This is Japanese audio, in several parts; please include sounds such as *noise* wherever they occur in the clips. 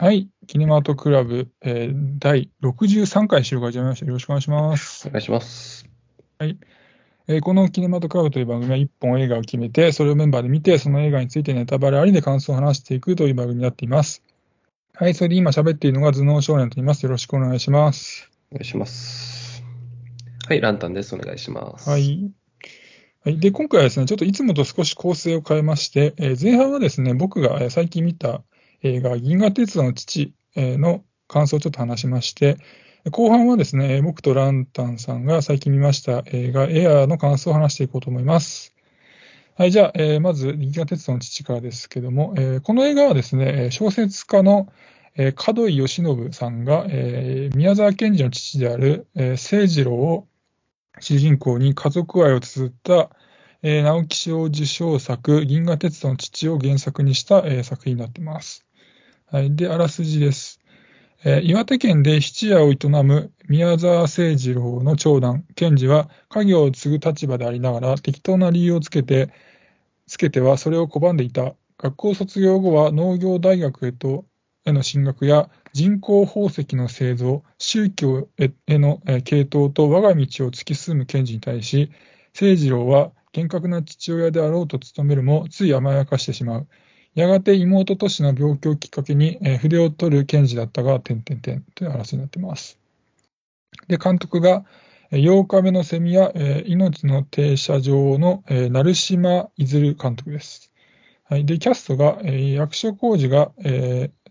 はい。キネマートクラブ、えー、第63回収録始めました。よろしくお願いします。お願いします。はい。えー、このキネマートクラブという番組は1本映画を決めて、それをメンバーで見て、その映画についてネタバレありで感想を話していくという番組になっています。はい。それで今喋っているのが頭脳少年と言います。よろしくお願いします。お願いします。はい。ランタンです。お願いします。はい。はい。で、今回はですね、ちょっといつもと少し構成を変えまして、えー、前半はですね、僕が最近見た映画、銀河鉄道の父の感想をちょっと話しまして、後半はですね、僕とランタンさんが最近見ました映画、エアーの感想を話していこうと思います。はい、じゃあ、まず、銀河鉄道の父からですけども、この映画はですね、小説家の、門井義信さんが、宮沢賢治の父である、清次郎を主人公に家族愛を綴った、直木賞受賞作、銀河鉄道の父を原作にした、作品になっています。はい。で、あらすじです。えー、岩手県で質屋を営む宮沢清次郎の長男、賢治は家業を継ぐ立場でありながら適当な理由をつけて、つけてはそれを拒んでいた。学校卒業後は農業大学へとへの進学や人工宝石の製造、宗教への系統と我が道を突き進む賢治に対し、清次郎は厳格な父親であろうと努めるも、つい甘やかしてしまう。やがて妹都市の病気をきっかけに、えー、筆を取る検事だったが、点々点という話になってます。で、監督が、8日目のセミや、えー、命の停車場の、えー、成島いずる監督です。はい、で、キャストが、えー、役所広司が、えー、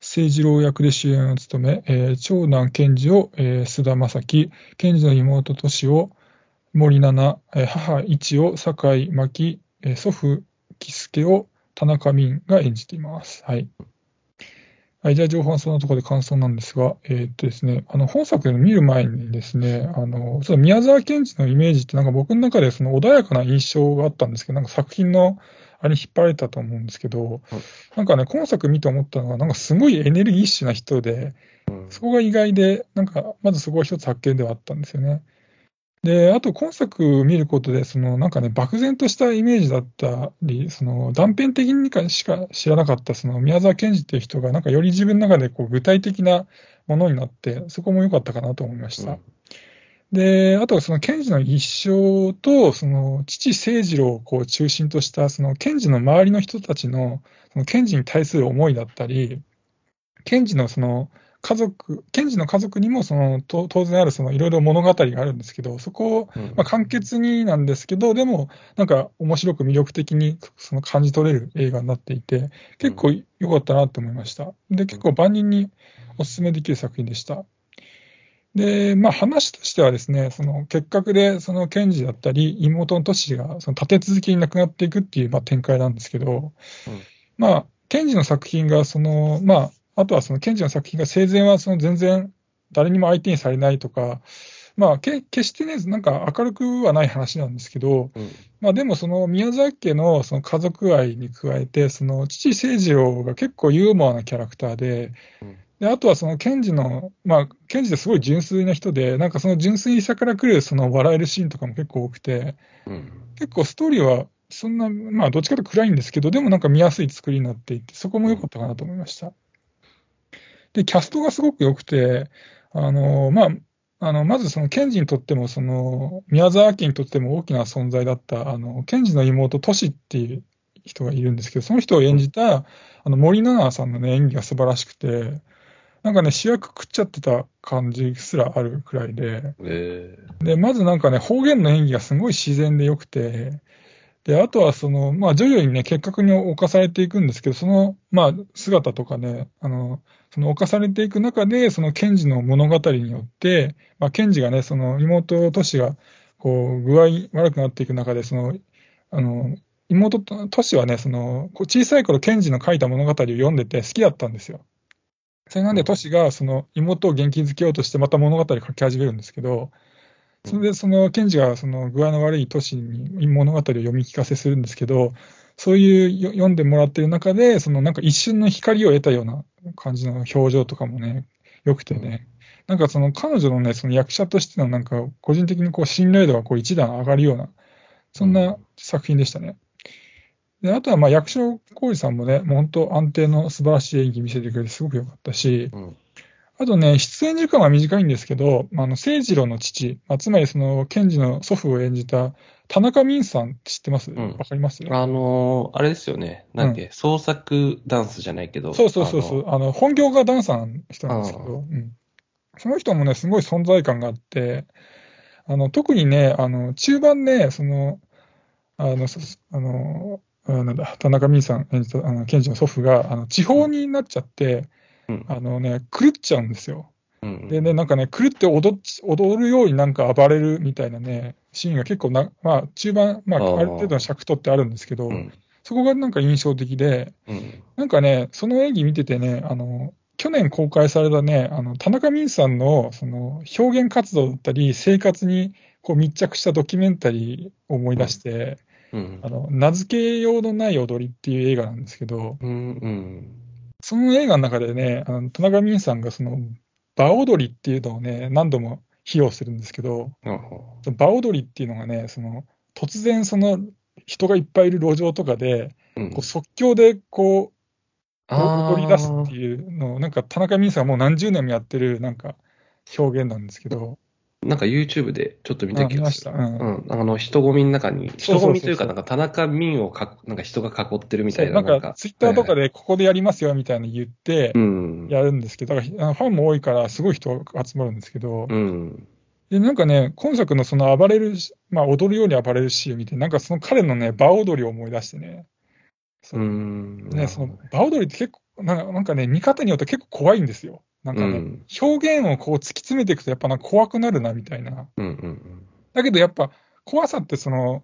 政治郎役で主演を務め、えー、長男賢治を、えー、須田正樹、賢治の妹都市を森七菜、えー、母一を酒井真紀、えー、祖父喜助を田中泯が演じています。はい。はい、じゃあ、情報はそのところで感想なんですが、えー、っとですね、あの、本作で見る前にですね、あの、その宮沢賢治のイメージってなんか僕の中でその穏やかな印象があったんですけど、なんか作品のあれに引っ張られたと思うんですけど、なんかね、今作見て思ったのは、なんかすごいエネルギッシュな人で、そこが意外で、なんか、まずそこが一つ発見ではあったんですよね。で、あと今作見ることで、そのなんかね、漠然としたイメージだったり、その断片的にしか知らなかったその宮沢賢治っていう人が、なんかより自分の中でこう具体的なものになって、そこも良かったかなと思いました。うん、で、あとはその賢治の一生と、その父清次郎をこう中心とした、その賢治の周りの人たちの、その賢治に対する思いだったり、賢治のその、家族、賢治の家族にもその当然あるそのいろいろ物語があるんですけど、そこを、まあ、簡潔になんですけど、でもなんか面白く魅力的にその感じ取れる映画になっていて、結構良かったなと思いました。で、結構万人にお勧めできる作品でした。で、まあ話としてはですね、その結核でその賢治だったり、妹のトシがその立て続けに亡くなっていくっていうまあ展開なんですけど、うん、まあ、賢治の作品がその、まあ、あとはその賢治の作品が生前はその全然誰にも相手にされないとか、まあ、決してね、なんか明るくはない話なんですけど、うん、まあでもその宮崎家のその家族愛に加えて、その父清次郎が結構ユーモアなキャラクターで、うん、であとはその賢治の、まあ、賢治ってすごい純粋な人で、なんかその純粋さから来るその笑えるシーンとかも結構多くて、うん、結構ストーリーはそんな、まあどっちかと暗いんですけど、でもなんか見やすい作りになっていて、そこも良かったかなと思いました。で、キャストがすごく良くて、あの、まあ、あの、まずその、ケンジにとっても、その、宮沢家にとっても大きな存在だった、あの、ケンジの妹、トシっていう人がいるんですけど、その人を演じた、あの、森七菜さんのね、演技が素晴らしくて、なんかね、主役食っちゃってた感じすらあるくらいで、えー、で、まずなんかね、方言の演技がすごい自然で良くて、で、あとはその、まあ、徐々にね、結核に侵されていくんですけど、その、まあ、姿とかね、あの、その侵されていく中で、そのケンジの物語によって、まあ、ケンジがね、その妹トシが、こう、具合悪くなっていく中で、その、あの、妹トシはね、その、小さい頃ケンジの書いた物語を読んでて好きだったんですよ。それなんでトシが、その、妹を元気づけようとしてまた物語を書き始めるんですけど、それで、その、ケンジが、その、具合の悪い都市に物語を読み聞かせするんですけど、そういう読んでもらってる中で、その、なんか一瞬の光を得たような感じの表情とかもね、良くてね、なんかその彼女のね、その役者としてのなんか、個人的にこう信頼度がこう一段上がるような、そんな作品でしたね。であとはまあ役所広司さんもね、もう本当安定の素晴らしい演技見せてくれてすごく良かったし、うん。あとね、出演時間は短いんですけど、あの、聖次郎の父、まあ、つまりその、賢治の祖父を演じた田中泯さん知ってます？わ、んかります？あのーあれですよね。なんだっけ、創作ダンスじゃないけど。そうそうそうそうあの。あの、本業がダンサーの人なんですけど、うん。その人もね、すごい存在感があって、あの、特にね、あの、中盤ね、その、あの、そあの、あなんだ、田中泯さん演じた、あの、賢治の祖父が、あの、地方になっちゃって、うんあのね、狂っちゃうんですよ。うんでね、なんかね、狂って踊踊るようになんか暴れるみたいなね、シーンが結構な、まあ、中盤、まあ、ある程度の尺取ってあるんですけど、うん。そこがなんか印象的で、うん。なんかね、その演技見ててね、あの、去年公開されたね、あの、田中泯さんの、その、表現活動だったり、生活に、こう密着したドキュメンタリーを思い出して、うんあ。の、名付けようのない踊りっていう映画なんですけど、うん。うん。その映画の中でね、あの田中泯さんがその、場踊りっていうのをね、何度も披露するんですけど、場踊りっていうのがね、その、突然その、人がいっぱいいる路上とかで、うん。こう即興でこう、踊り出すっていうのを、なんか田中泯さんがもう何十年もやってる、なんか、表現なんですけど、なんか YouTube でちょっと見た気がする。あ見ましたうんうん。あの、人混みの中に、人混みというか、なんか田中泯をか、なんか人が囲ってるみたいな。なんか、ツイッターとかで。でここでやりますよみたいなの言ってう、ん。やるんですけど、だからファンも多いから、すごい人が集まるんですけど、うん。で、なんかね、今作のその暴れるし、まあ踊るように暴れるシーンを見て、なんかその彼のね、場踊りを思い出してね、そううん。ね、その場踊りって結構、なんかなんかね、見方によって結構怖いんですよ。なんか表現をこう突き詰めていくと、やっぱなんか怖くなるなみたいな。うんうんだけどやっぱ怖さってその、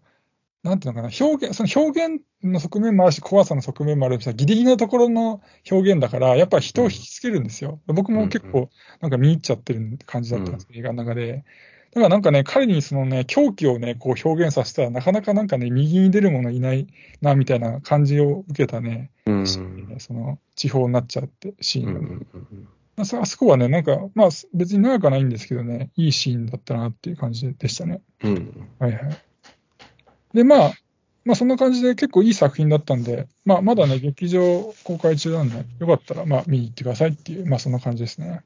なんていうのかな、表現、その表現の側面もあるし、怖さの側面もあるし、ギリギリのところの表現だから、やっぱ人を引きつけるんですよ。僕も結構、なんか見入っちゃってる感じだったんです、映画の中で。だからなんかね、彼にそのね、狂気をね、こう表現させたら、なかなかなんかね、右に出る者いないな、みたいな感じを受けたね、うん。その、地方になっちゃって、シーンがね。うんうんうんまあそこはね、なんか、まあ別に長くはないんですけどね、いいシーンだったなっていう感じでしたね。うん。はいはい。で、まあ、まあそんな感じで結構いい作品だったんで、まあまだね、劇場公開中なんで、よかったらまあ見に行ってくださいっていう、まあそんな感じですね。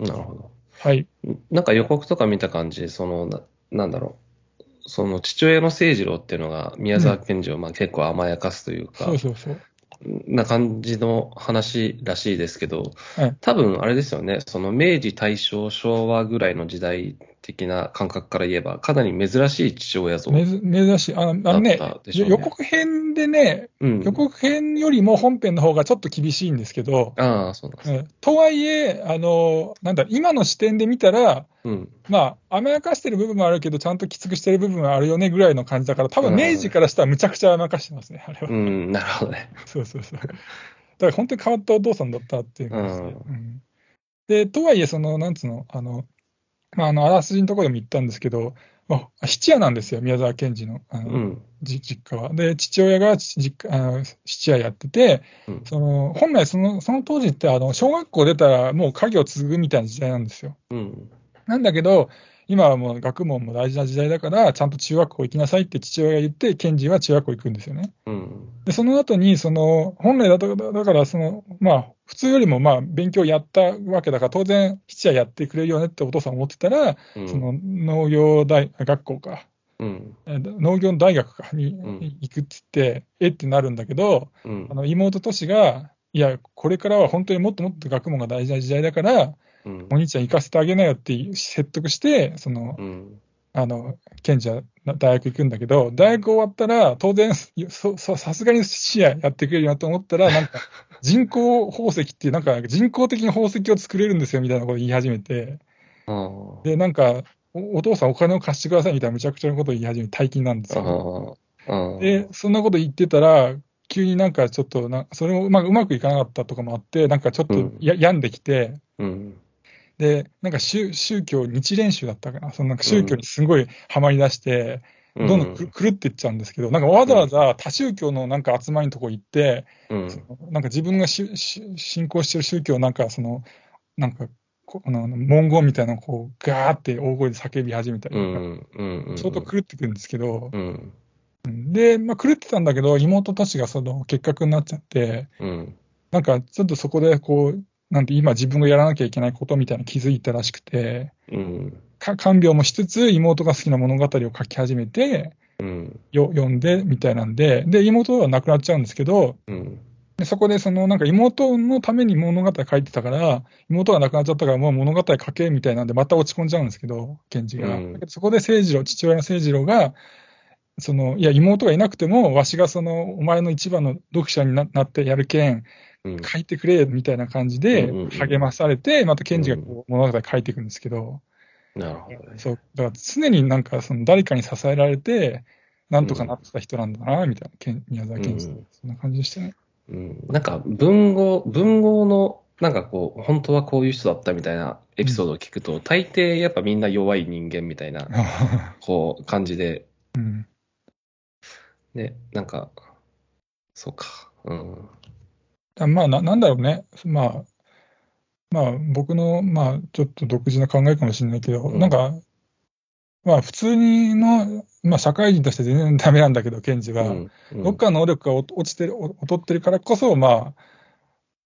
なるほど。はい。なんか予告とか見た感じ、その、ななんだろう。その父親の誠次郎っていうのが宮沢賢治をまあ結構甘やかすというか、そうそうそう。な感じの話らしいですけど、はい多分あれですよね、その明治、大正、昭和ぐらいの時代的な感覚から言えば、かなり珍しい父親像。珍しい。あのあのねだったでしょうね予告編でね、うん。予告編よりも本編の方がちょっと厳しいんですけど、ああ、そうなんですとはいえ、あの、なんだ、今の視点で見たら、うん。まあ、甘やかしてる部分もあるけど、ちゃんときつくしてる部分はあるよねぐらいの感じだから、多分うん明治からしたらむちゃくちゃ甘やかしてますね、あれは。うん、なるほどね。*laughs* そうそうそう。だから本当に変わったお父さんだったっていう感じで。うんうんで、とはいえ、その、なんつうの、あの、まあ、あの、あらすじのところでも言ったんですけど、まあ、質屋なんですよ、宮沢賢治のあの、うん。じ実家は。で、父親が実家あの質屋やってて、うんその本来その、その当時ってあの、小学校出たらもう家業を継ぐみたいな時代なんですよ。うん。なんだけど、今はもう学問も大事な時代だから、ちゃんと中学校行きなさいって父親が言って、賢治は中学校行くんですよね。うん。で、その後に、その、本来だと、だから、その、まあ、普通よりも、まあ、勉強やったわけだから、当然、質屋やってくれるよねってお父さん思ってたら、うんその、農業大学校か、うん。え農業大学かにん行くって言って、えってなるんだけど、うんあ。の妹としが、いや、これからは本当にもっともっと学問が大事な時代だから、うんお兄ちゃん行かせてあげなよって説得して、その、うん。あの、賢治は大学行くんだけど、大学終わったら、当然、そそさすがに視野やってくれるよなと思ったら、なんか、*laughs* 人工宝石っていう、なんか人工的に宝石を作れるんですよみたいなこと言い始めて、あで、なんか、おお父さんお金を貸してくださいみたいなむちゃくちゃなことを言い始めて、大金なんですあ。よ。で、そんなこと言ってたら、急になんかちょっとな、それもうまくうまくいかなかったとかもあって、なんかちょっとうんや、病んできて、うん。で、なんか宗宗教、日蓮宗だったかな、そのなんか宗教にすごいハマり出して、どんどんく狂っていっちゃうんですけど、なんかわざわざ他宗教のなんか集まりのとこ行って、うん。なんか自分がしし信仰してる宗教なんかその、なんか、こあの文言みたいなのをこうガーって大声で叫び始めたりうとか、ん。うん。相当狂ってくるんですけど、うん。うんで、まあ、狂ってたんだけど、妹たちがその結核になっちゃって、うん。なんかちょっとそこでこう、なんて今自分がやらなきゃいけないことみたいなの気づいたらしくて、うん。か看病もしつつ、妹が好きな物語を書き始めて、うん。よ読んでみたいなんで、で、妹は亡くなっちゃうんですけど、うん。でそこでそのなんか妹のために物語書いてたから、妹が亡くなっちゃったからもう物語書けみたいなんで、また落ち込んじゃうんですけど、賢治が。うんそこで誠次郎、父親の誠次郎が、そのいや、妹がいなくても、わしがそのお前の一番の読者にななってやるけん。書いてくれみたいな感じでうんうんうん。励まされて、また賢治がこう物語書いていくんですけど、なるほどね。そう、だから常になんかその誰かに支えられて、なんとかなってた人なんだな、みたいな、けん宮沢賢治そんな感じでしたね。うん。なんか、文豪、文豪の、なんかこう、本当はこういう人だったみたいなエピソードを聞くと、大抵やっぱみんな弱い人間みたいな、こう、感じで、うん。ね、なんか、そうか。うん。だまあな、なんだろうね、まあ、まあ、僕の、まあ、ちょっと独自な考えかもしれないけど、うん。なんか、まあ、普通にの、まあ、社会人として全然ダメなんだけど、ケンジは、うんどっかの能力が落落ちてる、お劣ってるからこそ、まあ、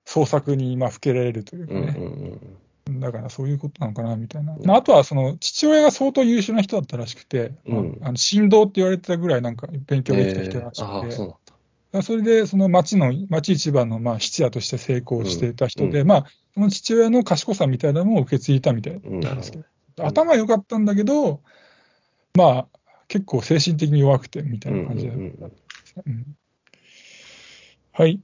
創作に、まあ、ふけられるというかうんうんね、うん。だからそういうことなのかな、みたいな。うんまあ、あとは、その、父親が相当優秀な人だったらしくて、うん。まああの神道って言われてたぐらい、なんか、勉強できた人らしくて、そうなんだ。だからそれで、その町の、町一番の、まあ、質屋として成功していた人で、うまあ、その父親の賢さみたいなのも受け継いだみたいうん。なんですけど、ど。頭良かったんだけど、まあ、結構精神的に弱くて、みたいうんな感じで、うん。うん。うん。はい。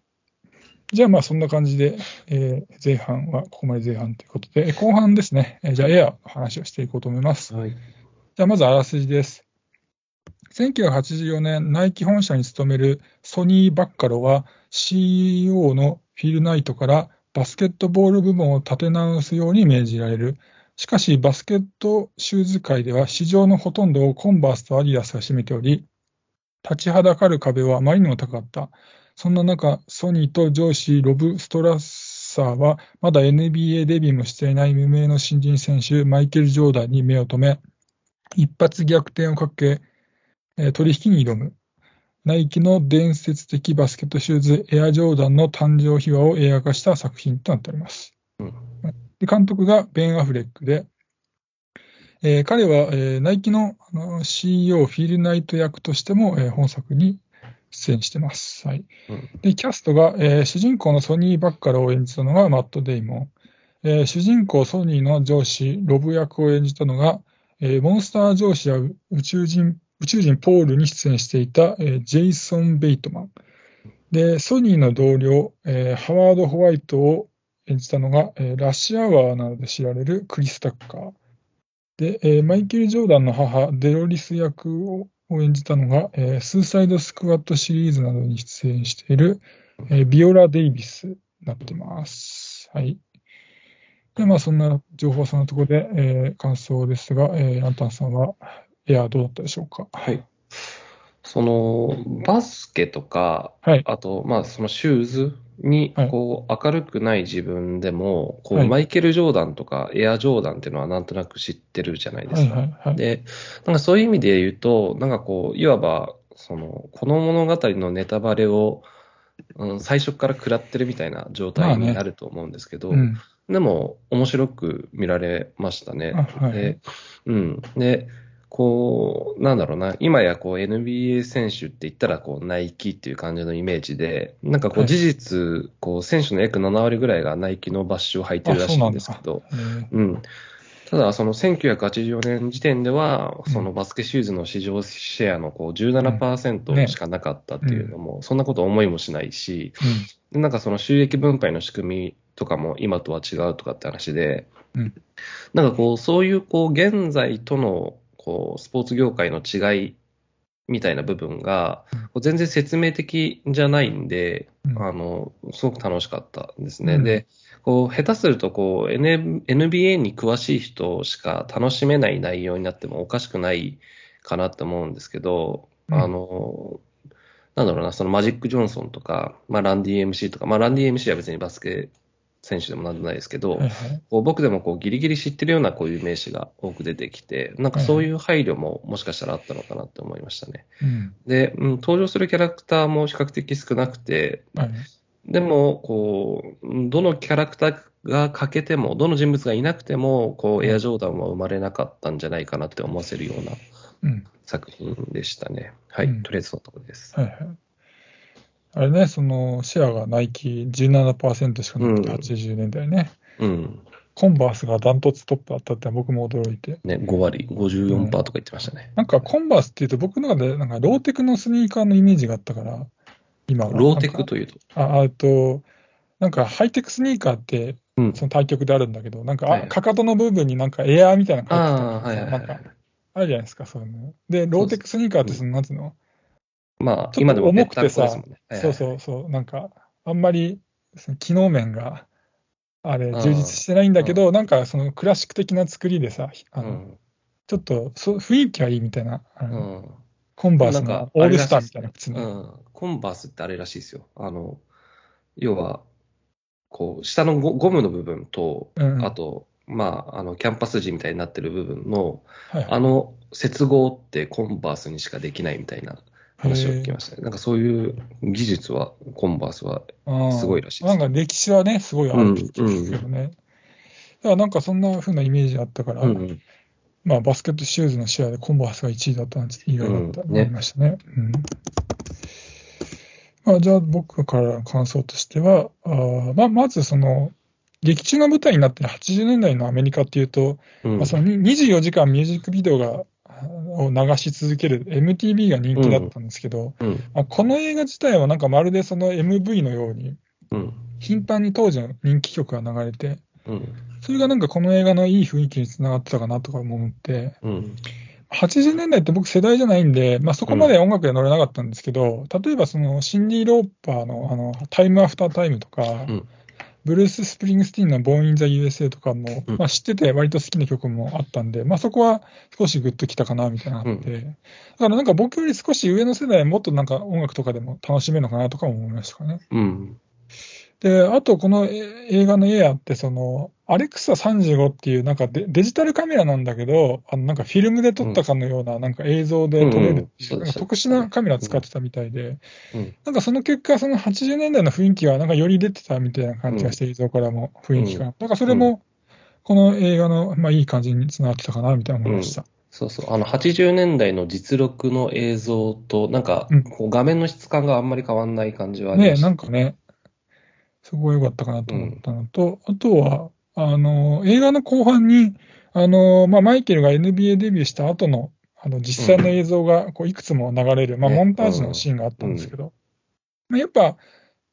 じゃあ、まあ、そんな感じで、えー前半はここまで前半ということで、後半ですね、えーじゃあ、エアの話をしていこうと思います。はい。じゃあ、まずあらすじです。1984年、ナイキ本社に勤めるソニー・バッカロは CEO のフィル・ナイトからバスケットボール部門を立て直すように命じられる。しかし、バスケットシューズ界では市場のほとんどをコンバースとアディダスが占めており、立ちはだかる壁はあまりにも高かった。そんな中、ソニーと上司ロブ・ストラッサーは、まだ NBA デビューもしていない無名の新人選手、マイケル・ジョーダンに目を留め、一発逆転をかけ、取引に挑む。ナイキの伝説的バスケットシューズ、エアジョーダンの誕生秘話を映画化した作品となっております。うんで監督がベン・アフレックで、えー彼は、えーナイキのあの CEO フィル・ナイト役としても、えー本作に出演してます。はい。うんで、キャストが、えー主人公のソニー・バッカラを演じたのがマット・デイモン。えー主人公ソニーの上司、ロブ役を演じたのが、えーモンスター上司や宇宙人、宇宙人ポールに出演していた、えージェイソン・ベイトマン。で、ソニーの同僚、えーハワード・ホワイトを演じたのが、えーラッシュアワーなどで知られるクリス・タッカー。で、えーマイケル・ジョーダンの母、デロリス役を演じたのが、えースーサイド・スクワットシリーズなどに出演している、えービオラ・デイビスになってます。はい。で、まあ、そんな情報はそのところで、えー感想ですが、えーランタンさんは、エアどうだったでしょうか。はい。その、バスケとか、はい。あと、まあ、そのシューズにはい、こう、明るくない自分でも、こう、はいマイケル・ジョーダンとか、エア・ジョーダンっていうのはなんとなく知ってるじゃないではい。すか。はい。はい。で、なんかそういう意味で言うと、なんかこう、いわば、その、この物語のネタバレを、うん、最初から食らってるみたいな状態になると思うんですけど、うん。でも、面白く見られましたね。あはいで、うん。で、こう、なんだろうな、今やこう NBA 選手って言ったらこうナイキっていう感じのイメージで、なんかこはい。う事実、こう選手の約7割ぐらいがナイキのバッシュを履いてるらしいんですけど、えーうん。ただ、その1984年時点では、そのバスケシューズの市場シェアのこううん。ね。17%しかなかったっていうのも、そんなこと思いもしないし、なんかその収益分配の仕組みとかも今とは違うとかって話で、うん。なんかこう、そういうこう、現在とのこう、スポーツ業界の違いみたいな部分が全然説明的じゃないんで、うん。あの、すごく楽しかったですね。うん。で、こう、下手するとこう、N- NBA に詳しい人しか楽しめない内容になってもおかしくないかなって思うんですけど、うん。あの、なんだろうな、そのマジック・ジョンソンとか、まあ、ランディ MC とか、まあ、ランディ MC は別にバスケ選手でもなんでもないですけど。こう僕でもこうギリギリ知ってるようなこういう名詞が多く出てきて、なんかそういう配慮ももしかしたらあったのかなって思いましたね。うん。で、うん、登場するキャラクターも比較的少なくて、はい。でも、こう、うんどのキャラクターが欠けても、どの人物がいなくても、こう、エアジョーダンは生まれなかったんじゃないかなって思わせるようなうん。作品でしたね。はい、うんとりあえずそのところです。はいはい。あれね、そのシェアがナイキ17%しかなくて、うん80年代ね。うん。コンバースがダントツトップだったって僕も驚いて。ね、5割、54%とか言ってましたね。なんかコンバースっていうと僕の中でなんかローテクのスニーカーのイメージがあったから、今は。ローテクというと？あ、あと、なんかハイテクスニーカーってうん。その対極であるんだけど、なんか、はいあかかとの部分になんかエアーみたいなのが入ってたりああ、はいはいなんかはい。あるじゃないですか、そういうの。で、ローテクスニーカーってその、なんつうの、まあ、今でも重くてさそうそうそう、なんか、あんまりその機能面が、あれ、充実してないんだけど、なんかそのクラシック的な作りでさ、あのうん。ちょっとそう雰囲気がいいみたいな、あうのん。コンバースのオールスターみたいな。うん。コンバースってあれらしいですよ。あの、要は、こう、下のゴゴムの部分と、うんあと、まあ、あの、キャンパス地みたいになってる部分の、はいはいあの接合ってコンバースにしかできないみたいな話を聞きましたね。なんかそういう技術は、コンバースは、すごいらしいです。なんか歴史はね、すごいあるって聞くけどね。だからなんかそんな風なイメージあったから、うんまあバスケットシューズのシェアでコンバースが1位だったなんて意外だった、うんね。思いましたね。うん。まあ、じゃあ僕からの感想としては、あーまあ、まずその、劇中の舞台になってる80年代のアメリカっていうと、うん。まあ、そのに24時間ミュージックビデオがを流し続ける MTV が人気だったんですけど、うん。まあ、この映画自体はなんかまるでその MV のようにうん。頻繁に当時の人気曲が流れて、うん。それがなんかこの映画のいい雰囲気につながってたかなとか思って、うん。80年代って僕世代じゃないんで、まあ、そこまで音楽で乗れなかったんですけど、例えばそのシンディ・ローパーのあのタイムアフタータイムとか、うんブルース・スプリングスティーンのボーン・イン・ザ・ USA とかも、うんまあ、知ってて割と好きな曲もあったんで、まあ、そこは少しグッときたかなみたいなのがあって、だからなんか僕より少し上の世代はもっとなんか音楽とかでも楽しめるのかなとかも思いましたかね。うん。で、あとこのえ映画のエアって、その、 ALEXA 35っていうなんかデデジタルカメラなんだけど、あのなんかフィルムで撮ったかのようななんか映像で撮れるっていう特殊なカメラ使ってたみたいで、うん。なんかその結果、その80年代の雰囲気がなんかより出てたみたいな感じがして、映像からも雰囲気が。だからそれも、この映画の、まあ、いい感じにつながってたかなみたいな思いました。そうそう。あの、80年代の実録の映像と、なんかうん、こう画面の質感があんまり変わんない感じはありまねした。なんかね、そこが良かったかなと思ったのと、あとは、あの、映画の後半に、あの、まあ、マイケルが NBA デビューした後の、あの、実際の映像が、こう、いくつも流れる、まあ、ねモンタージュのシーンがあったんですけど、まあ、やっぱ、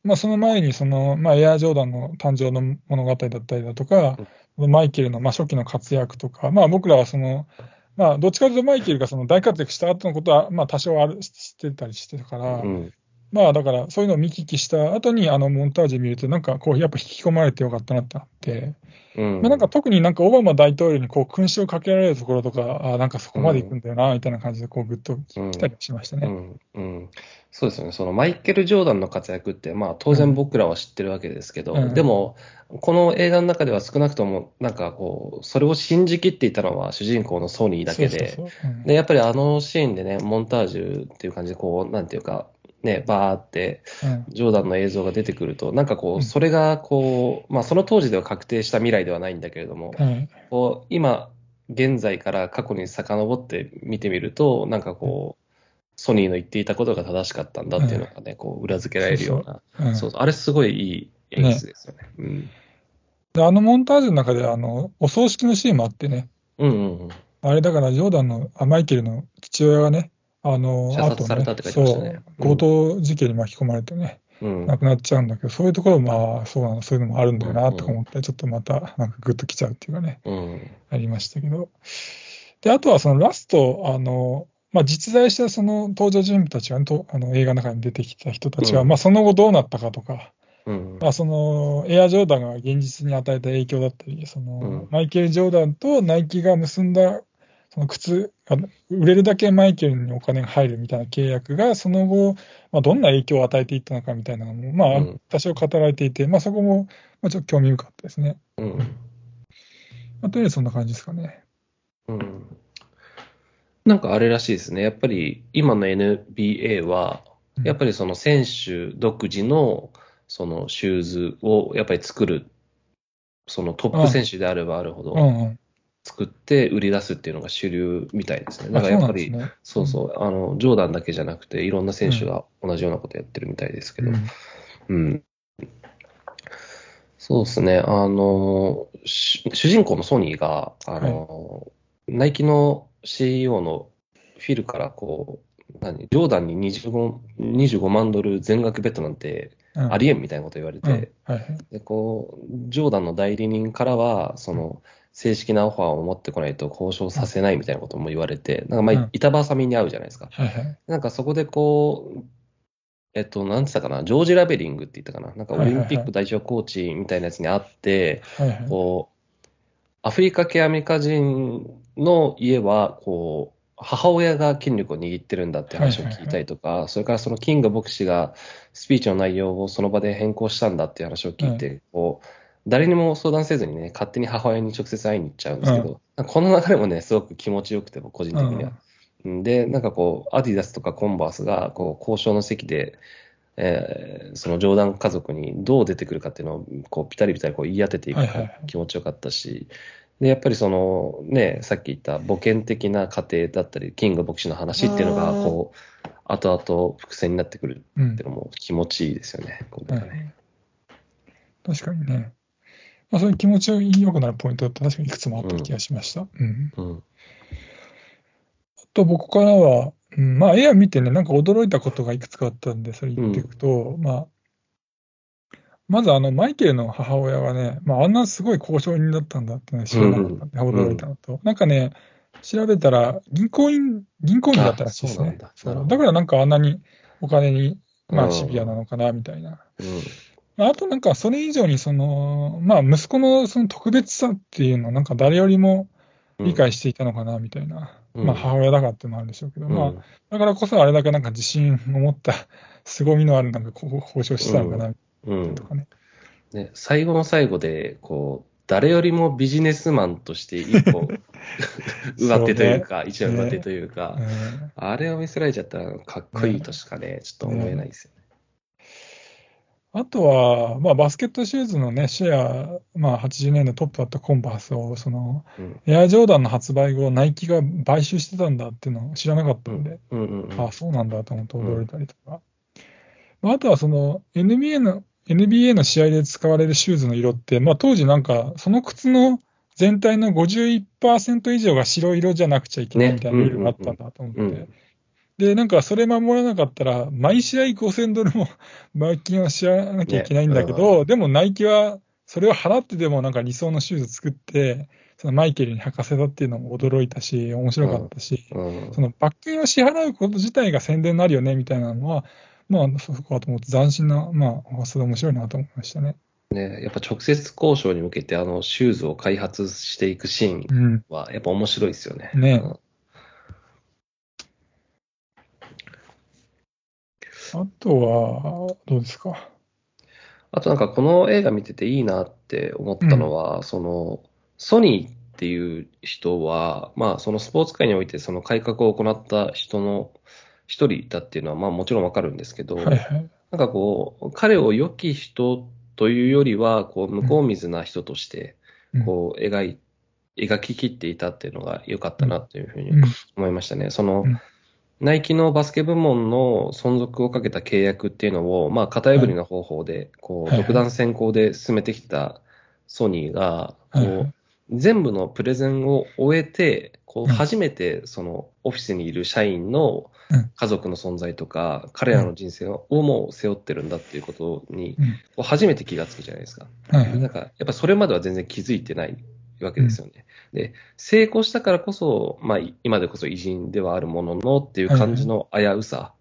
まあ、その前に、その、まあ、エアジョーダンの誕生の物語だったりだとか、マイケルの、まあ、初期の活躍とか、まあ、僕らはその、まあ、どっちかというとマイケルがその大活躍した後のことは、まあ、多少ある、知ってたりしてたから、うん。まあだから、そういうのを見聞きした後に、あのモンタージュ見ると、なんかこう、やっぱ引き込まれてよかったなってなって、うん。まあなんか特になんかオバマ大統領にこう勲章をかけられるところとか、あなんかそこまで行くんだよな、みたいな感じで、こう、ぐっと来たりしましたね。うんうん、そうですよね、そのマイケル・ジョーダンの活躍って、まあ、当然僕らは知ってるわけですけど、うん。でも、この映画の中では少なくとも、なんかこう、それを信じきっていたのは主人公のソニーだけで、そうそうそう。うん。でやっぱりあのシーンでね、モンタージュっていう感じで、こう、なんていうか、ね、バーって、うん。ジョーダンの映像が出てくると、なんかこう、うん。それがこう、まあ、その当時では確定した未来ではないんだけれども、はい。こう今、現在から過去に遡って見てみると、なんかこう、ソニーの言っていたことが正しかったんだっていうのがね、こう裏付けられるような、うんそうそう。あれすごいいい演出ですよね。うん。であのモンタージュの中で、あの、お葬式のシーンもあってね、うんうんうん。あれだから、ジョーダンの、あマイケルの父親がね、あの、射殺されたって書いてましたね。そう、強盗事件に巻き込まれてね、うん。亡くなっちゃうんだけど、そういうところも、まあ、そうなの、そういうのもあるんだよな、とか思って、ちょっとまた、なんかグッときちゃうっていうかね、うん。ありましたけど。で、あとはそのラスト、あの、まあ、実在したその登場人物たちがね、とあの映画の中に出てきた人たちが、うん。まあ、その後どうなったかとか、うん。まあ、そのエアジョーダンが現実に与えた影響だったり、そのうん。マイケル・ジョーダンとナイキが結んだその靴売れるだけマイケルにお金が入るみたいな契約が、その後、まあ、どんな影響を与えていったのかみたいなのも、まあうん、多少語られていて、まあ、そこも、まあ、ちょっと興味深かったですね。うん。まあ、とりあえずそんな感じですかね。うん。なんかあれらしいですね。やっぱり今の NBA は、うんやっぱりその選手独自のそのシューズをやっぱり作る、そのトップ選手であればあるほどうんうん。作って売り出すっていうのが主流みたいですね。だあからやっぱり、そうねそうそう、あの、ジョーダンだけじゃなくていろんな選手が同じようなことやってるみたいですけど、うん。うん。そうですね。あの、し主人公のソニーが、あの、ナイキの CEO のフィルからこう、何、ジョーダンに25、25万ドル全額ベットなんてうん。ありえんみたいなこと言われて、うん。はいはい。で、こう、ジョーダンの代理人からは、その、正式なオファーを持ってこないと交渉させないみたいなことも言われて、なんかまうんあ、板挟みに合うじゃないですか。はいはい。なんかそこでこう、えっと、なんつったかな、ジョージ・ラベリングって言ったかな、なんかオリンピック代表コーチみたいなやつに会って、はいはい。こう、アフリカ系アメリカ人の家は、こう、母親が権力を握ってるんだって話を聞いたりとか、それからそのキング牧師がスピーチの内容をその場で変更したんだっていう話を聞いて、こう、誰にも相談せずにね、勝手に母親に直接会いに行っちゃうんですけど、この流れもね、すごく気持ちよくて、僕個人的には。で、なんかこう、アディダスとかコンバースが、こう、交渉の席で、えーその冗談家族にどう出てくるかっていうのを、こう、ピタリピタリこう言い当てていくはいはいはい気持ちよかったし、で、やっぱりその、ね、さっき言った母権的な家庭だったり、キング牧師の話っていうのが、こう、後々伏線になってくるうんっていうのも気持ちいいですよね、ここがね。確かにね。まあ、そういう気持ちよくなるポイントって確かにいくつもあった気がしました。うん。うん。あと僕からは、うん、まあ絵を見てね、なんか驚いたことがいくつかあったんで、それ言っていくと、まあ、まずあの、マイケルの母親がね、まああんなすごい交渉人だったんだってね、知らなかったんで、驚いたのと、なんかね、調べたら銀行員、銀行員だったらしいですね。だだからなんかあんなにお金に、まうんあシビアなのかな、みたいな。ああとなんかそれ以上にその、まあ息子のその特別さっていうのをなんか誰よりも理解していたのかなみたいな。うん。まあ母親だからっていうのもあるんでしょうけど、うん。まあだからこそあれだけなんか自信を持った凄みのあるなんかこう交渉したのかなうん。とかね。ね、最後の最後で、こう、誰よりもビジネスマンとして一歩 *laughs* 上手というか、一段上手というか、うん。あれを見せられちゃったらかっこいいとしかね、ちょっと思えないですよね。あとは、まあバスケットシューズのね、シェア、まあ80年代トップだったコンバースを、その、うん。エアジョーダンの発売後、ナイキが買収してたんだっていうのを知らなかったんで、ああ、そうなんだと思って驚いたりとか。まあ、あとはその NBA の、NBA の試合で使われるシューズの色って、まあ当時なんかその靴の全体の51%以上が白色じゃなくちゃいけないみたいなルールがあったんだと思って。うんうんで、なんかそれ守らなかったら、毎試合5000ドルも罰金を支払わなきゃいけないんだけど、でもナイキはそれを払ってでもなんか理想のシューズ作って、そのマイケルに履かせたっていうのも驚いたし、面白かったし、うんその罰金を支払うこと自体が宣伝になるよねみたいなのは、まあ、そこはと思って斬新な、まあ、発想で面白いなと思いましたね。ね、やっぱ直接交渉に向けてあのシューズを開発していくシーンうん。はやっぱ面白いですよね。ねうんあとは、どうですか？あとなんかこの映画見てていいなって思ったのは、そのソニーっていう人は、まあそのスポーツ界においてその改革を行った人の一人だっていうのはまあもちろんわかるんですけど、はいはい。なんかこう、彼を良き人というよりは、こう、向こう水な人として、うんこう、描い、描き切っていたっていうのが良かったなというふうにうん。思いましたね。そのうん、ナイキのバスケ部門の存続をかけた契約っていうのを、まあ、型破りな方法で、こう、独断専行で進めてきたソニーが、こう、全部のプレゼンを終えて、こう、うん。初めて、その、オフィスにいる社員のうん。家族の存在とか、彼らの人生をもう背負ってるんだっていうことに、初めて気がつくじゃないですか。なんか、やっぱそれまでは全然気づいてないわけですよね。で、成功したからこそ、まあ、い今でこそ偉人ではあるもののっていう感じの危うさ、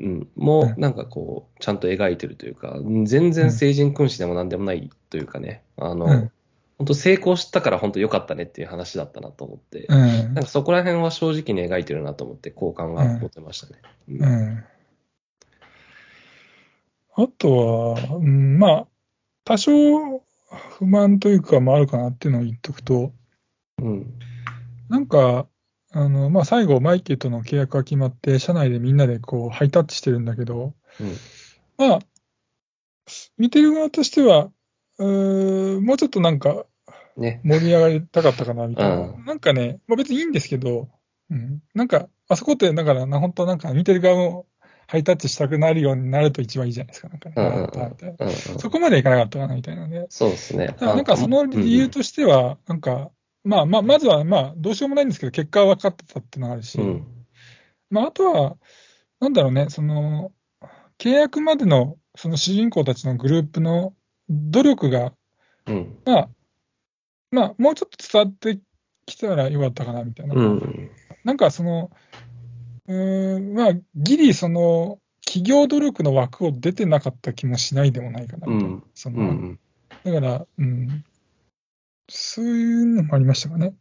うん、もう、ん。なんかこう、ちゃんと描いてるというか、全然成人君子でもなんでもないというかね、あの、うん。本本当成功したから本当良かったねっていう話だったなと思って、うん。なんかそこら辺は正直に描いてるなと思って好感が持てましたね。うん。うん。あとは、うん、まあ、多少不満というかもあるかなっていうのを言っとくと、うん。なんか、あの、まあ、最後、マイケルとの契約が決まって、社内でみんなでこう、ハイタッチしてるんだけど、うん。まあ、見てる側としては、うもうちょっとなんか、ね。盛り上がりたかったかな、みたいな。うなんかね、まあ、別にいいんですけど、うん、なんか、あそこって、だからな、本当なんか見てる側もハイタッチしたくなるようになると一番いいじゃないですか、なんかね。うんうんそこまでいかなかったかな、みたいなね。そうですね。なんかその理由としては、なんか、まあまあ、まずはまあ、どうしようもないんですけど、結果は分かってたっていうのがあるし、うん。まあ、あとは、なんだろうね、その、契約までの、その主人公たちのグループの努力が、うん。まあ、まあ、もうちょっと伝わってきたらよかったかな、みたいな。うん。なんかその、うーん、まあ、ギリその、企業努力の枠を出てなかった気もしないでもないかな、みたいな。うんそのうん。だから、うん、そういうのもありましたかね。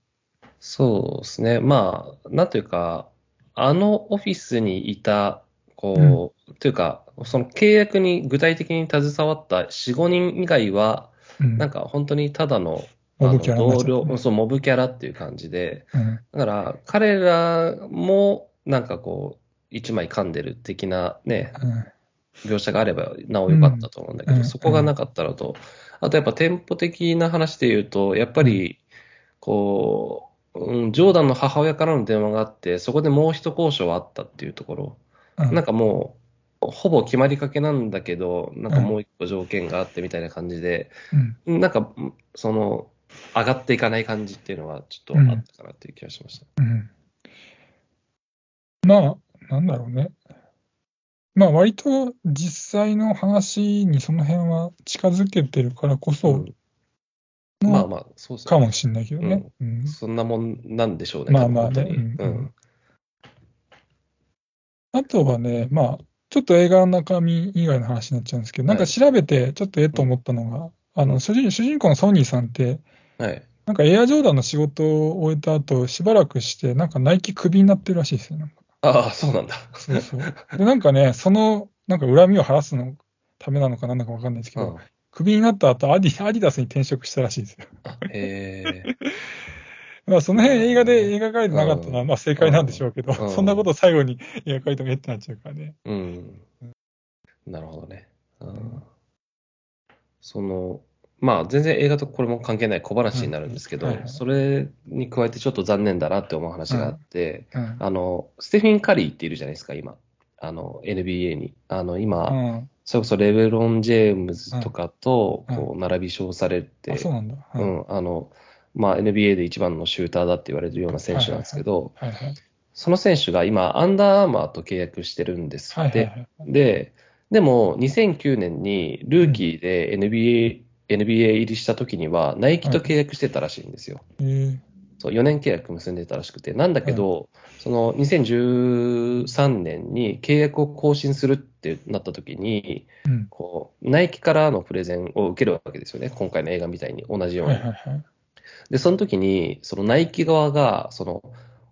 そうですね。まあ、なんというか、あのオフィスにいた、こう、というか、その契約に具体的に携わった4、5人以外は、うん。なんか本当にただの、モブキャラになっ同僚、そう、モブキャラっていう感じで、うんだから彼らもなんかこう、一枚噛んでる的なね、うん。描写があればなお良かったと思うんだけど、うん。そこがなかったのと、あとやっぱテンポ的な話で言うと、やっぱり、こう、うん、ジョーダンの母親からの電話があって、そこでもう一交渉あったっていうところ、うん。なんかもう、ほぼ決まりかけなんだけど、なんかもう一個条件があってみたいな感じで、うん。なんか、その、上がっていかない感じっていうのはちょっとあったかなっていう気がしました。うんまあ、なんだろうね。まあ、割と実際の話にその辺は近づけてるからこそうんまあのまあ、そうですかね。もしれないけどね。うんそんなもんなんでしょうね。まあまあ。ねうんうん。あとはね、まあ、ちょっと映画の中身以外の話になっちゃうんですけど、なんか調べてちょっとえっと思ったのが、あの、主人主人公のソニーさんって、はい。なんかエアジョーダンの仕事を終えた後、しばらくして、なんかナイキクビになってるらしいですよ。なんかああ、そうなんだ。そうそう。で、なんかね、その、なんか恨みを晴らすのためなのかなんだかわかんないですけど、うん。クビになった後アディ、アディダスに転職したらしいですよ。へえ。まあ、その辺映画で描かれてなかったのは、うんまあ正解なんでしょうけど、うんそんなことを最後に描かれてもえってなっちゃうからね。うん。なるほどね。うんその、まあ、全然映画とこれも関係ない小話になるんですけどうんはいは、いそれに加えてちょっと残念だなって思う話があって、うん。あの、ステフィン・カリーっているじゃないですか、今。あの、NBA に。あの、今、うんそれこそレブロン・ジェームズとかと、うんこう、並び称されてあ、、そうなんだ。ううんん、あの、まあ、NBA で一番のシューターだって言われるような選手なんですけど。その選手が今、アンダーアーマーと契約してるんですって。はいはいはい。で、でも、2009年にルーキーで NBA、NBA 入りした時には、ナイキと契約してたらしいんですよ。えーそう、4年契約結んでたらしくて。なんだけど、その2013年に契約を更新するってなった時に、うん。こう、ナイキからのプレゼンを受けるわけですよね。今回の映画みたいに、同じように。はいはいはい。で、その時に、そのナイキ側が、その、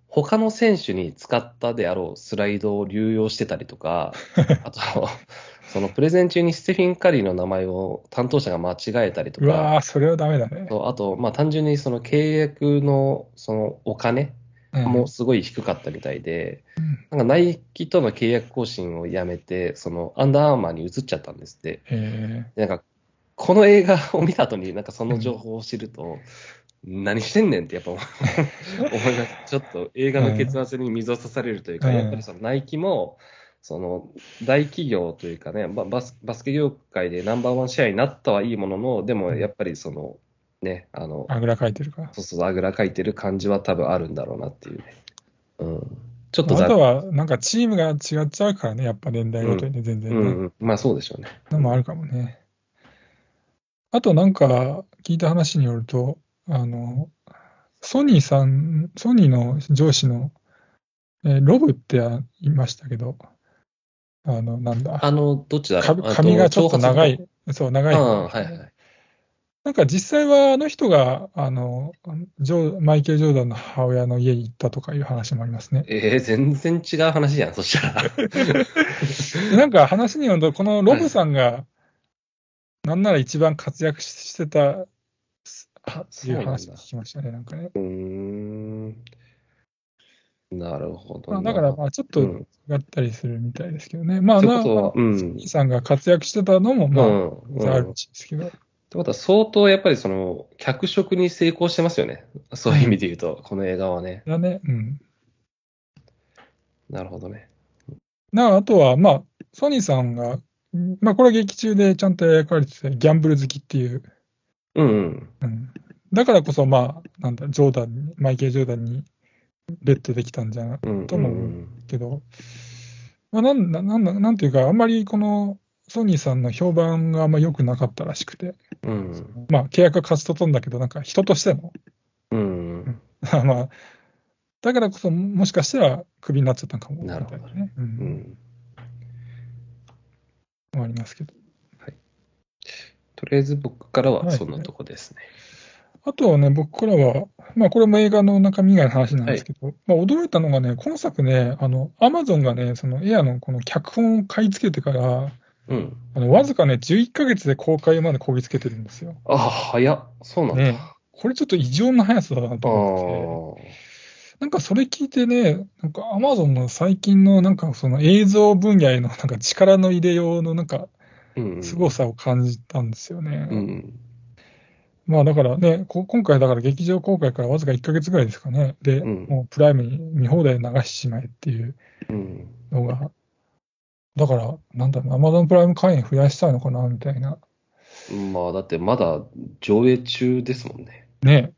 他の選手に使ったであろうスライドを流用してたりとか、*laughs* あと、そのプレゼン中にステフィン・カリーの名前を担当者が間違えたりとか、うわー、それはダメだね。とあと、まあ単純にその契約のそのお金うんもすごい低かったみたいで、うんなんかナイキとの契約更新をやめて、そのアンダーアーマーに移っちゃったんですって。えでなんか、この映画を見た後に、なんかその情報を知ると、何してんねんってやっぱ思い *laughs* 思います。ちょっと映画の結末に水を差されるというか、うんやっぱりそのナイキも、その大企業というかね、ババスバスケ業界でナンバーワンシェアになったはいいものの、でもやっぱりその、ね、あの、ー、あぐらかいてるから。そうそう、あぐらかいてる感じは多分あるんだろうなっていうね。うん。ちょっあとざとは、なんかチームが違っちゃうからね、やっぱ年代ごとにね、全然ね。うんうん。まあそうでしょうね。のもあるかもね。あとなんか聞いた話によると、あの、ソニーさん、ソニーの上司の、えーロブって言いましたけど、あの、なんだ、あの、どっちだろう？髪髪がちょっと長。あい、そう、長いはいはい。なんか実際はあの人が、あの、ジョーマイケル・ジョーダンの母親の家に行ったとかいう話もありますね。えー、全然違う話じゃん、そしたら。*laughs* なんか話によると、このロブさんが、なんなら一番活躍してた、あっていう話聞きましたね、なんかね。うーん。なるほどな。まあ、だから、まあ、ちょっとうん違ったりするみたいですけどね。まあ、まあ、まあうーさんが活躍してたのも、まあ、うん。うん。あるっらしいですけど。てことは相当やっぱりその、脚色に成功してますよね。そういう意味で言うと、この映画はね。だね。うん。なるほどね。なあとは、まあ、ソニーさんが、まあ、これは劇中でちゃんと描かれてて、ギャンブル好きっていう。うんうん。うん。だからこそ、まあ、なんだ、ジョーダンに、マイケル・ジョーダンにベットできたんじゃなうん。とも思ううんけど、まあ、なんだ、なんだ、なんていうか、あんまりこの、ソニーさんの評判があんま良くなかったらしくて、うん。まあ、契約は勝ち取ったんだけど、なんか人としての、うん。*laughs* まあ、だからこそ、もしかしたらクビになっちゃったのかも、みたいなるほどなね。う。うんん。もありますけど。とりあえず僕からはそんなとこですね。あとはね、僕からは、まあ、これも映画の中身以外の話なんですけど、まあ、驚いたのがね、今作ね、あの、アマゾンがね、そのエアのこの脚本を買い付けてから、うん。あの、わずかね、11ヶ月で公開までこぎつけてるんですよ。あ、早っ。そうなんだ。ねこれちょっと異常な速さだなとあ思ってて。あ。なんかそれ聞いてね、なんかアマゾンの最近のなんかその映像分野へのなんか力の入れようのなんかうん。凄さを感じたんですよね。うん。まあだからね、こ今回だから劇場公開からわずか1ヶ月ぐらいですかね。で、うんもうプライムに見放題流してしまえっていううん。のが、だから、なんだろう、アマゾンプライム会員増やしたいのかなみたいな。まあ、だってまだ上映中ですもんね。ね。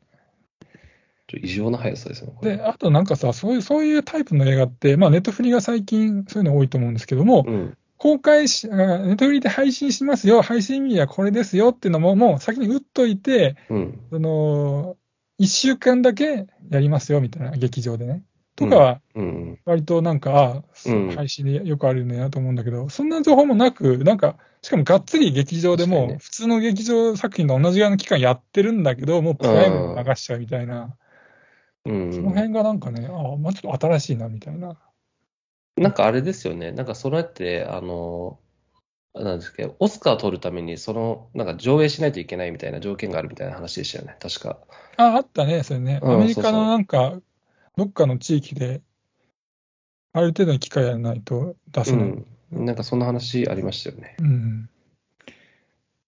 ちょ異常な速さですよで、あとなんかさ、そういう、そういうタイプの映画って、まあネットフリが最近そういうの多いと思うんですけども、うん。公開し、あネットフリで配信しますよ、配信日はこれですよっていうのも、もう先に打っといて、うん。その、一週間だけやりますよ、みたいな、劇場でね。とかは、うん。割となんか、あうん配信でよくあるのやと思うんだけど、そんな情報もなく、なんか、しかもがっつり劇場でもう、普通の劇場作品と同じぐらいの期間やってるんだけど、もうプライムで流しちゃうみたいな、うん。その辺がなんかね、あまあちょっと新しいな、みたいな。なんかあれですよね。なんかそれって、あの、なんですけど、オスカー取るために、その、なんか上映しないといけないみたいな条件があるみたいな話でしたよね。確か。あ、あったね、それね。うんアメリカのそうそうなんか、どっかの地域で、ある程度の機会やらないと出せない。うん。なんかそんな話ありましたよね。うん。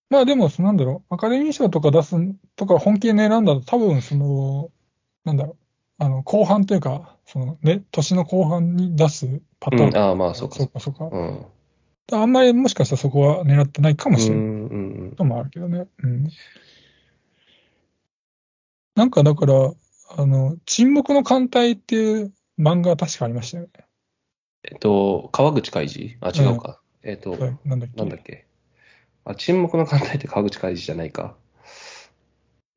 まあでも、なんだろう、アカデミー賞とか出すとか本気で狙うんだと、多分その、なんだろう、あの、後半というか、そのね、年の後半に出すパターン。うん。ああ、まあ、そうか。そうか、そうか。うん。あんまりもしかしたらそこは狙ってないかもしれないうん。うん。のもあるけどね。うん。なんかだから、あの、沈黙の艦隊っていう漫画確かありましたよね。えっと、川口海二？あ、違うか。えっと、はいなんだっけ？なんだっけ？あ、沈黙の艦隊って川口海二じゃないか。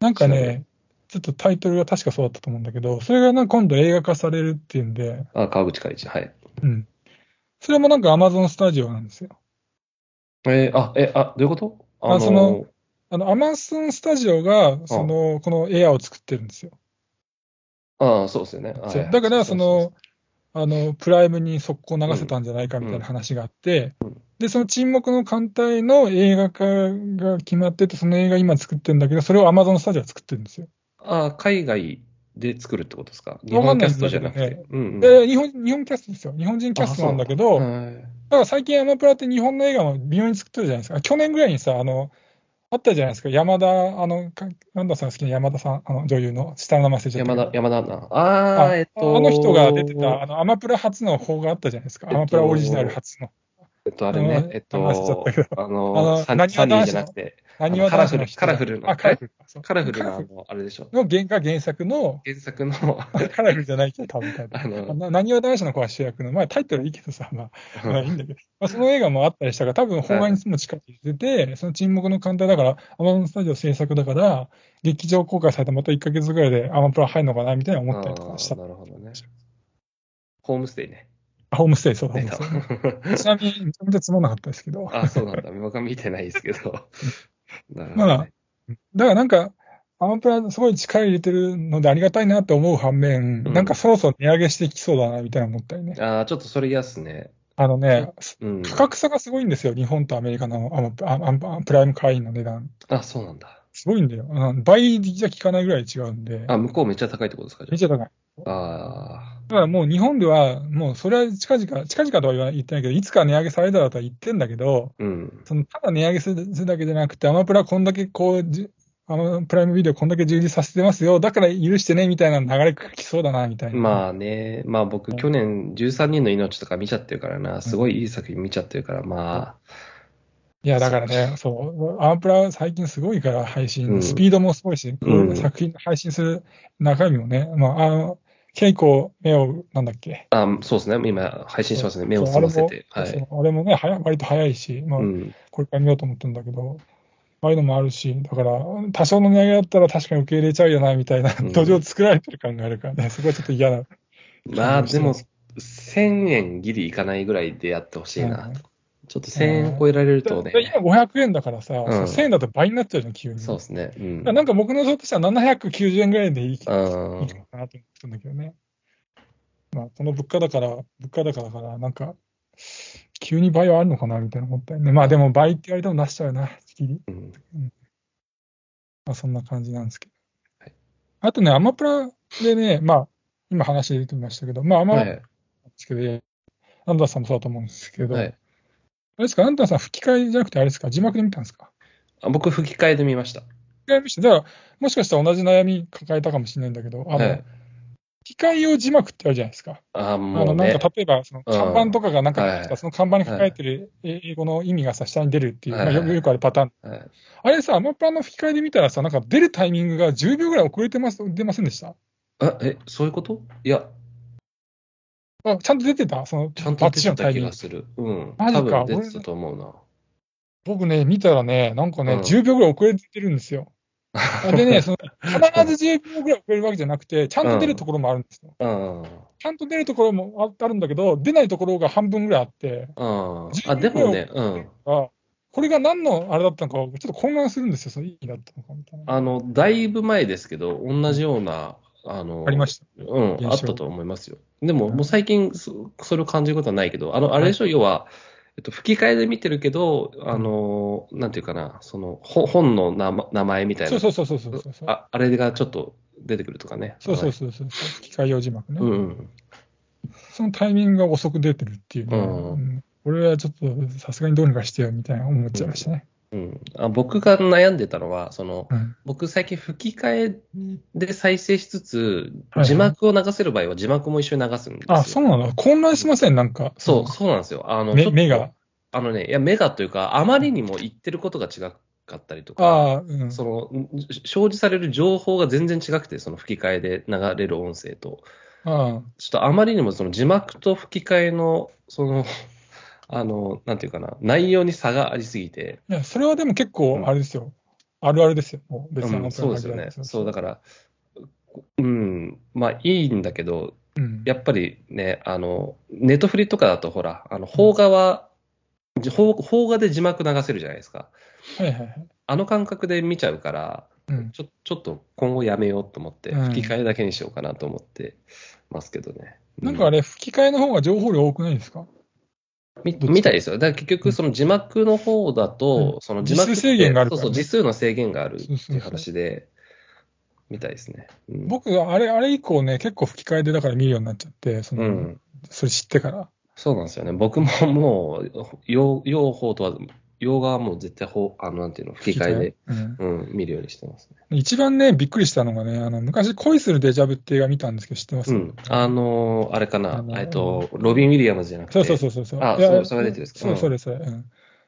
なんかね、ちょっとタイトルが確かそうだったと思うんだけど、それがなんか今度映画化されるっていうんで、あ、川口海二。はい。うん。それもなんか Amazon スタジオなんですよ。えーあ、え、あ、どういうこと？ああその、あの、Amazon スタジオが、その、このエアを作ってるんですよ。ああ、そうですよね。はいだから、その、あの、プライムに速攻流せたんじゃないかみたいな話があって、うんで、その沈黙の艦隊の映画化が決まってて、その映画今作ってるんだけど、それを Amazon スタジオが作ってるんですよ。ああ、海外で作るってことですか？日本キャストじゃなくて。うんうん。で、日本、日本キャストですよ。日本人キャストなんだけど、だから最近アマプラって日本の映画も微妙に作ってるじゃないですか。去年ぐらいにさ、あの、あったじゃないですか。山田、あの、かなんださん好きな山田さん、あの、女優の、下の名前忘れちゃった。山田、山田な。ああ、あえっと、あの人が出てた、あの、アマプラ初の方があったじゃないですか。えっとアマプラオリジナル初の。えっと、あれあのね、えっとああのの、サニーじゃなくて、カラフル、カラフルの、あ、カラフルの、あれでしょ。の原が原作の、原作の、*laughs* カラフルじゃないけど、多分多分。ななにわ男子の子は主役の、まあタイトルいいけどさ、まあ、*laughs* まあいいんだけど、まあ、その映画もあったりしたから、多分邦画にも近くてて、その沈黙の艦隊だから、アマゾンスタジオ制作だから、劇場公開されたまた1ヶ月ぐらいでアマプラ入るのかなみたいな思ったりとかした。なるほどね。ホームステイね。あホームステイ、そうだ、ホー出ムたステイ。ちなみに、めちゃめちゃつまんなかったですけど。あ、そうなんだ。僕は見てないですけど。*laughs* なるほまあどね。だからなんか、アマプラすごい力入れてるのでありがたいなって思う反面、うんなんかそろそろ値上げしてきそうだなみたいな思ったりね。ああ、ちょっとそれ嫌っすね。あのね、うん。価格差がすごいんですよ、日本とアメリカのアマプアアプライム会員の値段。あ、そうなんだ。すごいんだよ。倍じゃ効かないぐらい違うんで、あ、向こうめっちゃ高いってことですかじめっちゃ高い。ゃあ。あだからもう日本では、もうそれは近々、近々とは言わ言ってないけど、いつか値上げされたらとは言ってんだけど、あ。うん。そのただ値上げするだけじゃなくて、アマプラこんだけこう、じアマプライムビデオこんだけ充実させてますよ、だから許してね、みたいな流れが来そうだな、みたいな。まあね、まあ僕、去年13人の命とか見ちゃってるからな、すごいいい作品見ちゃってるから、まいや、だからね、そう、アマプラ最近すごいから、配信、うん。スピードもすごいし、うん。作品配信する中身もね、まあ、あの、稽古、目を、なんだっけ？あ、あそうですね、今配信してますね、目をそう澄ませて。あれもはい。れもね、早い割と早いし、まあ、うん。これから見ようと思ってるんだけど、ああいうのもあるし、だから、多少の値上げだったら確かに受け入れちゃうよな、みたいなうん土壌作られてる感があるからね、そこはちょっと嫌な。まあでも、1000円ギリいかないぐらいでやってほしいな。ちょっと1000円超えられるとね、で今500円だからさ、ん1000円だと倍になっちゃうじゃん、急に。そうですね。うん。なんか僕の予想としては790円ぐらいでいいいいかうんなと思ってたんだけどね。まあ、この物価だから、物価高だから、なんか、急に倍はあるのかなみたいな思ったよね。まあでも倍って言われても出しちゃうよな、きり。うんまあそんな感じなんですけど。はいあとね、アマプラでね、まあ、今話出てましたけど、まあ、アマプラはい。ですけど、アンダーさんもそうだと思うんですけど、あはい。れですか、アンダーさん吹き替えじゃなくてあれですか、字幕で見たんですか？あ僕、吹き替えで見ました。吹き替え見して、だから、もしかしたら同じ悩み抱えたかもしれないんだけど、あの、はい。吹き替え用字幕ってあるじゃないですか。あ、あもうの、なんね。か例えば、その看板とかがなんか、はい。その看板に書かれてる英語の意味がさ、下に出るっていう、はい。まあ、よくよくあるパターン。はい。あれさ、アマプラの吹き替えで見たらさ、なんか出るタイミングが10秒ぐらい遅れてます、出ませんでした？あ、え、そういうこと？いや、あちゃんと出てた？その、ちゃんと出てた。気がする。うん。マジか出てたと思うな。僕ね、見たらね、なんかね、うん10秒ぐらい遅れてるんですよ。あ *laughs* でね、その必ず10秒ぐらい遅れるわけじゃなくて、ちゃんと出るところもあるんですよ。うん。ちゃんと出るところもああるんだけど、出ないところが半分ぐらいあって、うん。あ、でもね、うん。あこれが何のあれだったのか、ちょっと混乱するんですよ、その意味だったのかみたいな。あの、だいぶ前ですけど、同じような、あの、ありました。うん、あったと思いますよ。でも、もう最近そ、それを感じることはないけど、あの、あれでしょ、要は、えっと、吹き替えで見てるけど、あの、なんていうかな、その、ほ本の名前名前みたいな、そうそうそうそう。ああれがちょっと出てくるとかね。そうそうそうそう。吹き替え用字幕ね。うんうん。そのタイミングが遅く出てるっていうね。うんうん俺はちょっとさすがにどうにかしてよみたいな思っちゃいましたね。うん、あ僕が悩んでたのは、その、うん。僕最近吹き替えで再生しつつ、はい字幕を流せる場合は字幕も一緒に流すんですよ。あ、そうなの？混乱しません？なんか。そう、そうなんですよ。あの、目目が。あのね、いや、目がというか、あまりにも言ってることが違かったりとか、うん。その、ん表示される情報が全然違くて、その吹き替えで流れる音声と。あちょっとあまりにもその字幕と吹き替えの、その、あの、なんていうかな、内容に差がありすぎて、あ。いや、それはでも結構、あれですよ。あるあるですよ。もう別にうん、そうですよね。そう、だかから、うん、まあいいんだけど、ら。うん。やっぱりね、あの、ネットフリとかだとほら、あの、邦画は、じ邦邦画で字幕流せるじゃないですか。はいはいはい。あの感覚で見ちゃうから、うん。ちょちょっと今後やめようと思って、うん吹き替えだけにしようかなと思ってますけどね。なんかあれ、吹き替えの方が情報量多くないですか？みどっち？みたいですよ。だから結局、その字幕の方だと、うんその字幕制限があるねそうそう、字数の制限があるっていう話で、みたいですね。うん、僕、あれ、あれ以降ね、結構吹き替えでだから見るようになっちゃって、その、うん、それ知ってから。そうなんですよね。僕ももう、用用法とは、洋画はもう絶対ほう、あの、なんていうの、吹き替えで、うんうん、見るようにしてますね。一番ね、びっくりしたのがね、あの、昔恋するデジャブって映画見たんですけど、知ってます？うん。あのーあれかあな、のえっと、ロビン・ウィリアムズじゃなくて、そうそうそうそうそう。あそうそれ出てですかそう、うんそれそれ。うん。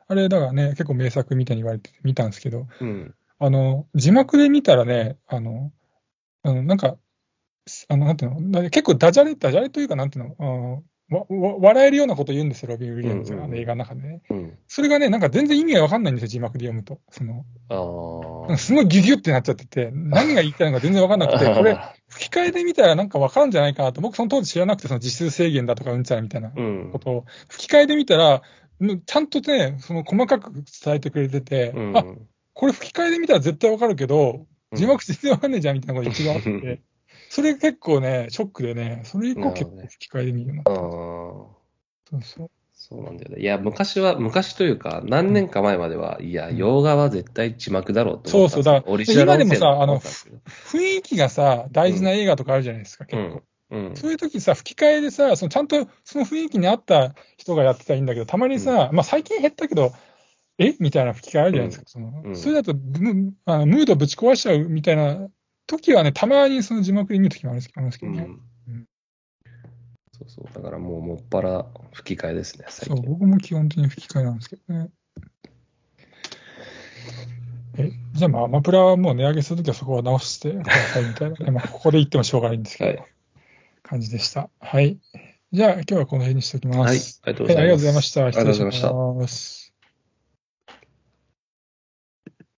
あれ、だからね、結構名作みたいに言われて見たんですけど、うん。あの、字幕で見たらね、あの、あの、なんか、あの、なんていうの、だ結構ダジャレ、ダジャレというか、なんていうの、あのわわ笑えるようなこと言うんですよ、ロビン・ウィリアムズが、映画の中でね。うん。それがね、なんか全然意味がわかんないんですよ、字幕で読むと。その。すごいギュギュってなっちゃってて、何が言いたいのか全然わかんなくて、*laughs* これ、吹き替えで見たらなんかわかるんじゃないかなと、僕その当時知らなくて、その字数制限だとかうんちゃらみたいなうんこ。とを、吹き替えで見たら、んちゃんとね、その細かく伝えてくれてて、うん。あ、これ吹き替えで見たら絶対わかるけど、うん字幕全然わかんねえじゃんみたいなこと一度あって、*laughs* それ結構ね、ショックでね、それ以降結構吹き替えで見るようになった。あーそうそう。そうなんだよね。いや、昔は、昔というか、何年か前までは、いや、洋画は絶対字幕だろうと思ってた。そうそうだからオリジナル音声今でもさだと思ってたんですけど雰囲気がさ、大事な映画とかあるじゃないですか、結構。うん。そういう時さ、吹き替えでさ、そのちゃんとその雰囲気に合った人がやってたらいいんだけど、たまにさ、まあ最近減ったけど、え？みたいな吹き替えあるじゃないですか。そのうんそれだとムあのムードぶち壊しちゃうみたいな時はね、たまにその字幕で見る時もあるんですけどね。うんうんそうそう。だからもう、もっぱら吹き替えですね、最そう、近。僕も基本的に吹き替えなんですけどね。え、じゃあまあ、アマプラはもう値上げするときはそこは直してくださいみたいなね。まあ、ここで言ってもしょうがないんですけど、はい感じでした。はい。じゃあ、今日はこの辺にしておきます。はい。ありがとうございましした。ありがとうございました